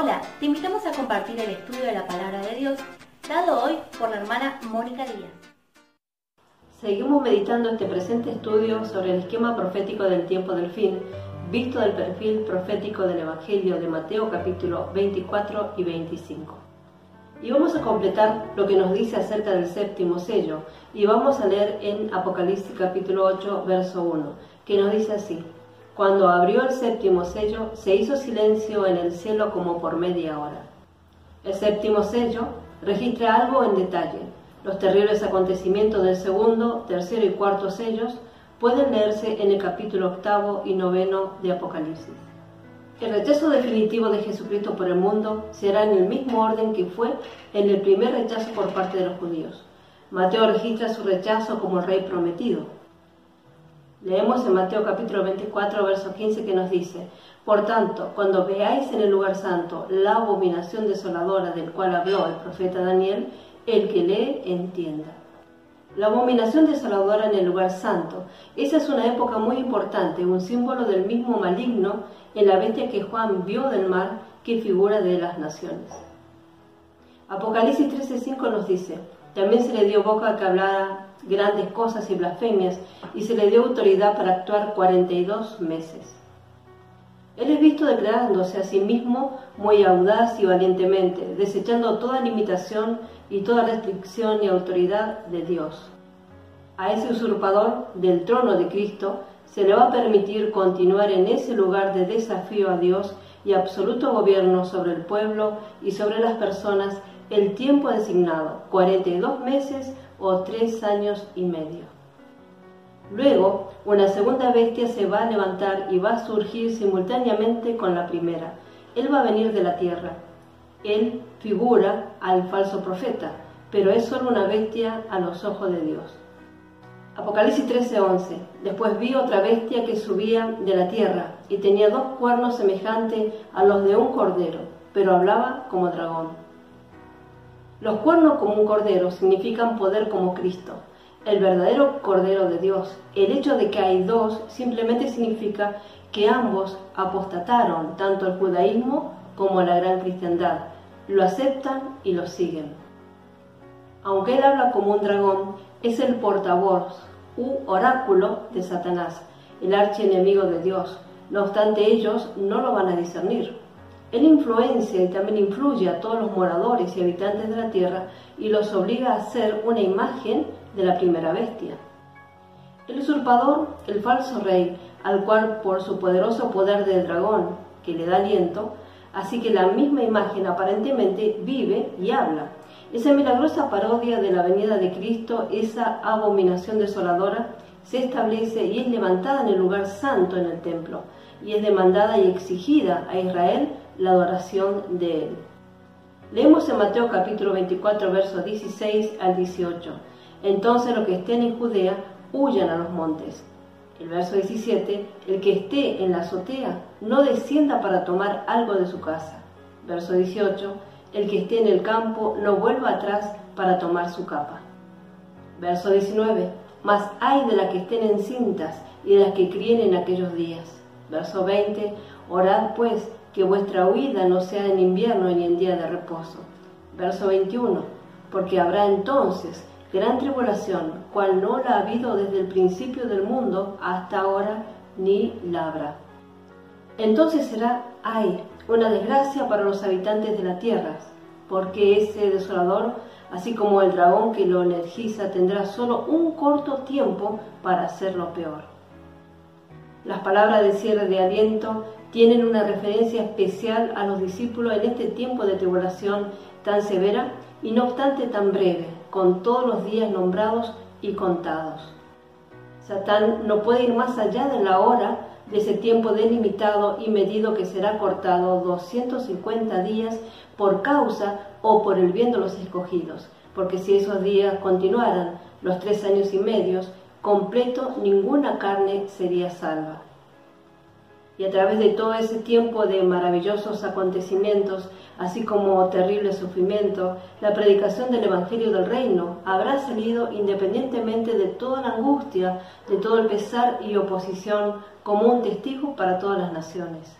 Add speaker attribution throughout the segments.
Speaker 1: Hola, te invitamos a compartir el estudio de la palabra de Dios dado hoy por la hermana Mónica Díaz.
Speaker 2: Seguimos meditando este presente estudio sobre el esquema profético del tiempo del fin, visto del perfil profético del Evangelio de Mateo capítulo 24 y 25. Y vamos a completar lo que nos dice acerca del séptimo sello, y vamos a leer en Apocalipsis capítulo 8, verso 1, que nos dice así. Cuando abrió el séptimo sello, se hizo silencio en el cielo como por media hora. El séptimo sello registra algo en detalle. Los terribles acontecimientos del segundo, tercero y cuarto sellos pueden leerse en el capítulo octavo y noveno de Apocalipsis. El rechazo definitivo de Jesucristo por el mundo será en el mismo orden que fue en el primer rechazo por parte de los judíos. Mateo registra su rechazo como rey prometido. Leemos en Mateo capítulo 24, verso 15 que nos dice, Por tanto, cuando veáis en el lugar santo la abominación desoladora del cual habló el profeta Daniel, el que lee entienda. La abominación desoladora en el lugar santo. Esa es una época muy importante, un símbolo del mismo maligno en la bestia que Juan vio del mar que figura de las naciones. Apocalipsis 13:5 nos dice, también se le dio boca que hablara grandes cosas y blasfemias, y se le dio autoridad para actuar 42 meses. Él es visto declarándose a sí mismo muy audaz y valientemente, desechando toda limitación y toda restricción y autoridad de Dios. A ese usurpador del trono de Cristo se le va a permitir continuar en ese lugar de desafío a Dios y absoluto gobierno sobre el pueblo y sobre las personas el tiempo designado, 42 meses o tres años y medio. Luego, una segunda bestia se va a levantar y va a surgir simultáneamente con la primera. Él va a venir de la tierra. Él figura al falso profeta, pero es solo una bestia a los ojos de Dios. Apocalipsis 13:11. Después vi otra bestia que subía de la tierra y tenía dos cuernos semejantes a los de un cordero, pero hablaba como dragón. Los cuernos como un cordero significan poder como Cristo, el verdadero Cordero de Dios. El hecho de que hay dos simplemente significa que ambos apostataron tanto al judaísmo como a la gran cristiandad. Lo aceptan y lo siguen. Aunque él habla como un dragón, es el portavoz u oráculo de Satanás, el archienemigo de Dios. No obstante, ellos no lo van a discernir. Él influencia y también influye a todos los moradores y habitantes de la tierra y los obliga a ser una imagen de la primera bestia. El usurpador, el falso rey, al cual por su poderoso poder del dragón, que le da aliento, así que la misma imagen aparentemente vive y habla. Esa milagrosa parodia de la venida de Cristo, esa abominación desoladora, se establece y es levantada en el lugar santo en el templo, y es demandada y exigida a Israel la adoración de Él. Leemos en Mateo capítulo 24, versos 16 al 18. Entonces los que estén en Judea huyan a los montes. El verso 17, el que esté en la azotea no descienda para tomar algo de su casa. Verso 18, el que esté en el campo no vuelva atrás para tomar su capa. Verso 19, mas hay de las que estén encintas y de las que críen en aquellos días. Verso 20, orad pues que vuestra huida no sea en invierno ni en día de reposo. Verso 21. Porque habrá entonces gran tribulación, cual no la ha habido desde el principio del mundo hasta ahora, ni la habrá. Entonces será, ay, una desgracia para los habitantes de la tierra, porque ese desolador, así como el dragón que lo energiza, tendrá solo un corto tiempo para hacerlo peor. Las palabras de cierre de aliento tienen una referencia especial a los discípulos en este tiempo de tribulación tan severa y no obstante tan breve, con todos los días nombrados y contados. Satán no puede ir más allá de la hora de ese tiempo delimitado y medido que será cortado 250 días por causa o por el bien de los escogidos, porque si esos días continuaran los tres años y medios, completo ninguna carne sería salva y a través de todo ese tiempo de maravillosos acontecimientos, así como terrible sufrimiento, la predicación del Evangelio del Reino habrá salido independientemente de toda la angustia, de todo el pesar y oposición, como un testigo para todas las naciones.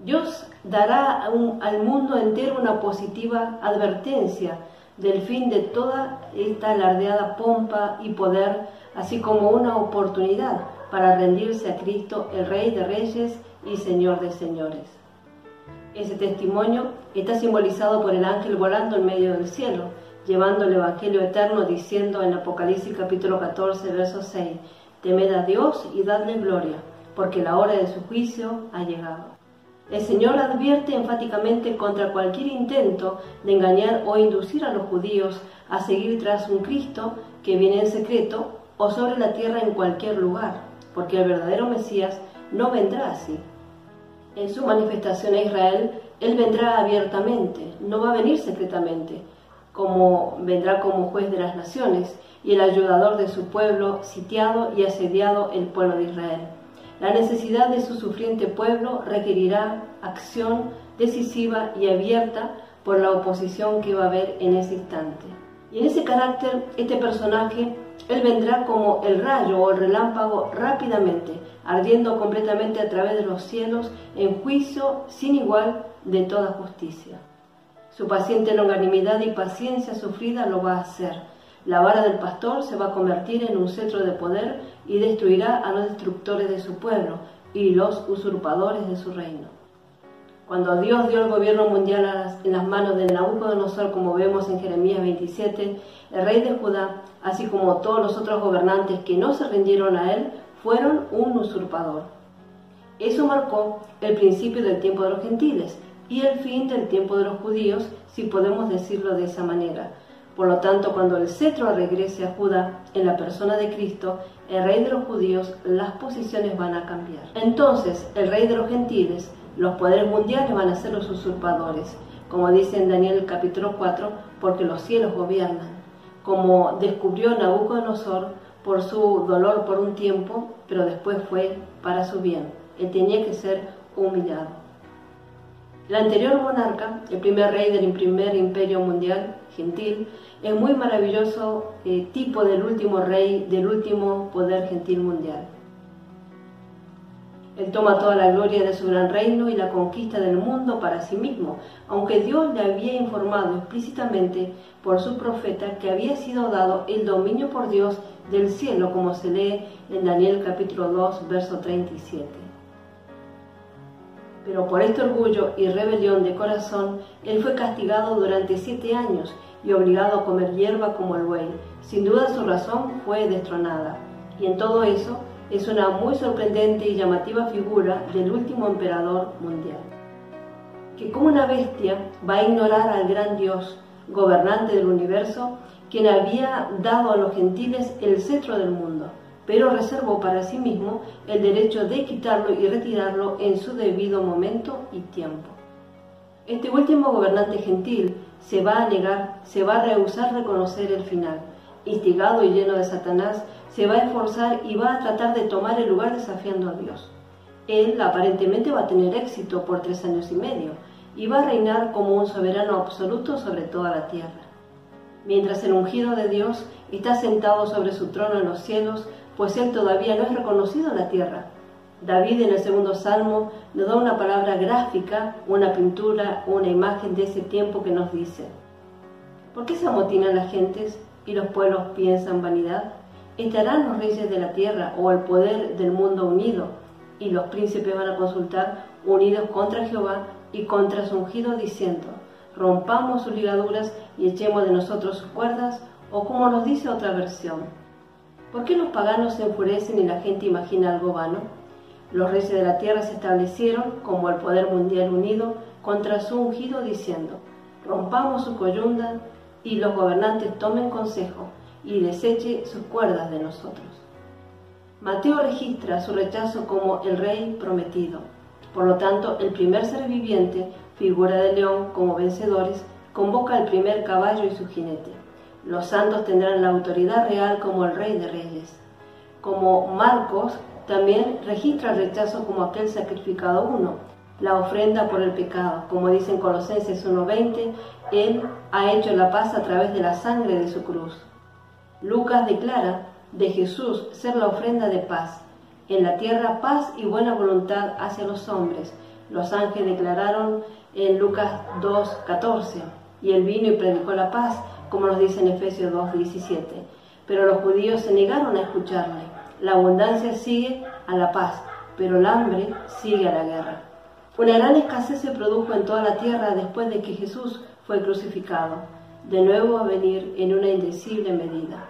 Speaker 2: Dios dará al mundo entero una positiva advertencia del fin de toda esta alardeada pompa y poder, así como una oportunidad para rendirse a Cristo, el Rey de Reyes y Señor de Señores. Ese testimonio está simbolizado por el ángel volando en medio del cielo, llevando el Evangelio eterno, diciendo en Apocalipsis capítulo 14, verso 6, Temed a Dios y dadle gloria, porque la hora de su juicio ha llegado. El Señor advierte enfáticamente contra cualquier intento de engañar o inducir a los judíos a seguir tras un Cristo que viene en secreto o sobre la tierra en cualquier lugar, porque el verdadero Mesías no vendrá así. En su manifestación a Israel, Él vendrá abiertamente, no va a venir secretamente, como vendrá como juez de las naciones y el ayudador de su pueblo, sitiado y asediado el pueblo de Israel. La necesidad de su sufriente pueblo requerirá acción decisiva y abierta por la oposición que va a haber en ese instante. Y en ese carácter, este personaje, él vendrá como el rayo o el relámpago rápidamente, ardiendo completamente a través de los cielos en juicio sin igual de toda justicia. Su paciente longanimidad y paciencia sufrida lo va a hacer la vara del pastor se va a convertir en un centro de poder y destruirá a los destructores de su pueblo y los usurpadores de su reino. Cuando Dios dio el gobierno mundial en las manos de Nabucodonosor, como vemos en Jeremías 27, el rey de Judá, así como todos los otros gobernantes que no se rindieron a él, fueron un usurpador. Eso marcó el principio del tiempo de los gentiles y el fin del tiempo de los judíos, si podemos decirlo de esa manera, por lo tanto, cuando el cetro regrese a Judá en la persona de Cristo, el rey de los judíos, las posiciones van a cambiar. Entonces, el rey de los gentiles, los poderes mundiales van a ser los usurpadores, como dice en Daniel capítulo 4, porque los cielos gobiernan. Como descubrió Nabucodonosor por su dolor por un tiempo, pero después fue para su bien. Él tenía que ser humillado. El anterior monarca, el primer rey del primer imperio mundial, gentil, es muy maravilloso eh, tipo del último rey, del último poder gentil mundial. Él toma toda la gloria de su gran reino y la conquista del mundo para sí mismo, aunque Dios le había informado explícitamente por su profeta que había sido dado el dominio por Dios del cielo, como se lee en Daniel capítulo 2, verso 37. Pero por este orgullo y rebelión de corazón, él fue castigado durante siete años y obligado a comer hierba como el buey. Sin duda su razón fue destronada. Y en todo eso es una muy sorprendente y llamativa figura del último emperador mundial, que como una bestia va a ignorar al gran Dios, gobernante del universo, quien había dado a los gentiles el cetro del mundo pero reservó para sí mismo el derecho de quitarlo y retirarlo en su debido momento y tiempo. Este último gobernante gentil se va a negar, se va a rehusar reconocer el final. Instigado y lleno de Satanás, se va a esforzar y va a tratar de tomar el lugar desafiando a Dios. Él aparentemente va a tener éxito por tres años y medio y va a reinar como un soberano absoluto sobre toda la tierra. Mientras el ungido de Dios está sentado sobre su trono en los cielos, pues él todavía no es reconocido en la tierra. David en el segundo salmo nos da una palabra gráfica, una pintura, una imagen de ese tiempo que nos dice, ¿por qué se amotinan las gentes y los pueblos piensan vanidad? ¿Estarán los reyes de la tierra o el poder del mundo unido? Y los príncipes van a consultar unidos contra Jehová y contra su ungido diciendo, rompamos sus ligaduras y echemos de nosotros sus cuerdas, o como nos dice otra versión, ¿Por qué los paganos se enfurecen y la gente imagina algo vano? Los reyes de la tierra se establecieron como el poder mundial unido contra su ungido diciendo, rompamos su coyunda y los gobernantes tomen consejo y deseche sus cuerdas de nosotros. Mateo registra su rechazo como el rey prometido. Por lo tanto, el primer ser viviente, figura de león como vencedores, convoca al primer caballo y su jinete. Los santos tendrán la autoridad real como el Rey de Reyes. Como Marcos también registra el rechazo como aquel sacrificado uno, la ofrenda por el pecado. Como dice en Colosenses 1.20, Él ha hecho la paz a través de la sangre de su cruz. Lucas declara de Jesús ser la ofrenda de paz. En la tierra paz y buena voluntad hacia los hombres. Los ángeles declararon en Lucas 2.14, y él vino y predicó la paz, como nos dice en Efesios 2.17. Pero los judíos se negaron a escucharle. La abundancia sigue a la paz, pero el hambre sigue a la guerra. Una gran escasez se produjo en toda la tierra después de que Jesús fue crucificado, de nuevo a venir en una indecible medida.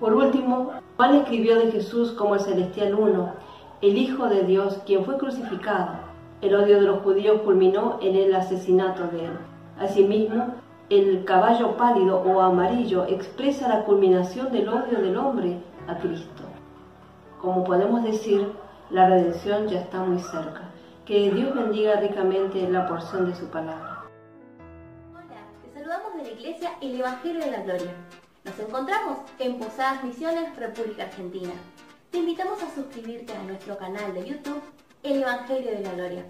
Speaker 2: Por último, Juan escribió de Jesús como el celestial uno, el Hijo de Dios, quien fue crucificado. El odio de los judíos culminó en el asesinato de él. Asimismo, el caballo pálido o amarillo expresa la culminación del odio del hombre a Cristo. Como podemos decir, la redención ya está muy cerca. Que Dios bendiga ricamente la porción de su palabra.
Speaker 1: Hola, te saludamos de la iglesia El Evangelio de la Gloria. Nos encontramos en Posadas Misiones, República Argentina. Te invitamos a suscribirte a nuestro canal de YouTube El Evangelio de la Gloria,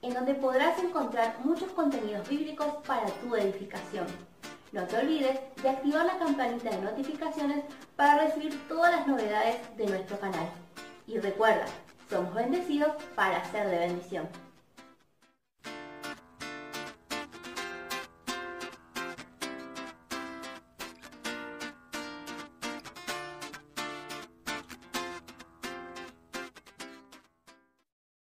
Speaker 1: en donde podrás encontrar muchos contenidos bíblicos para tu edificación. No te olvides de activar la campanita de notificaciones para recibir todas las novedades de nuestro canal. Y recuerda, somos bendecidos para ser de bendición.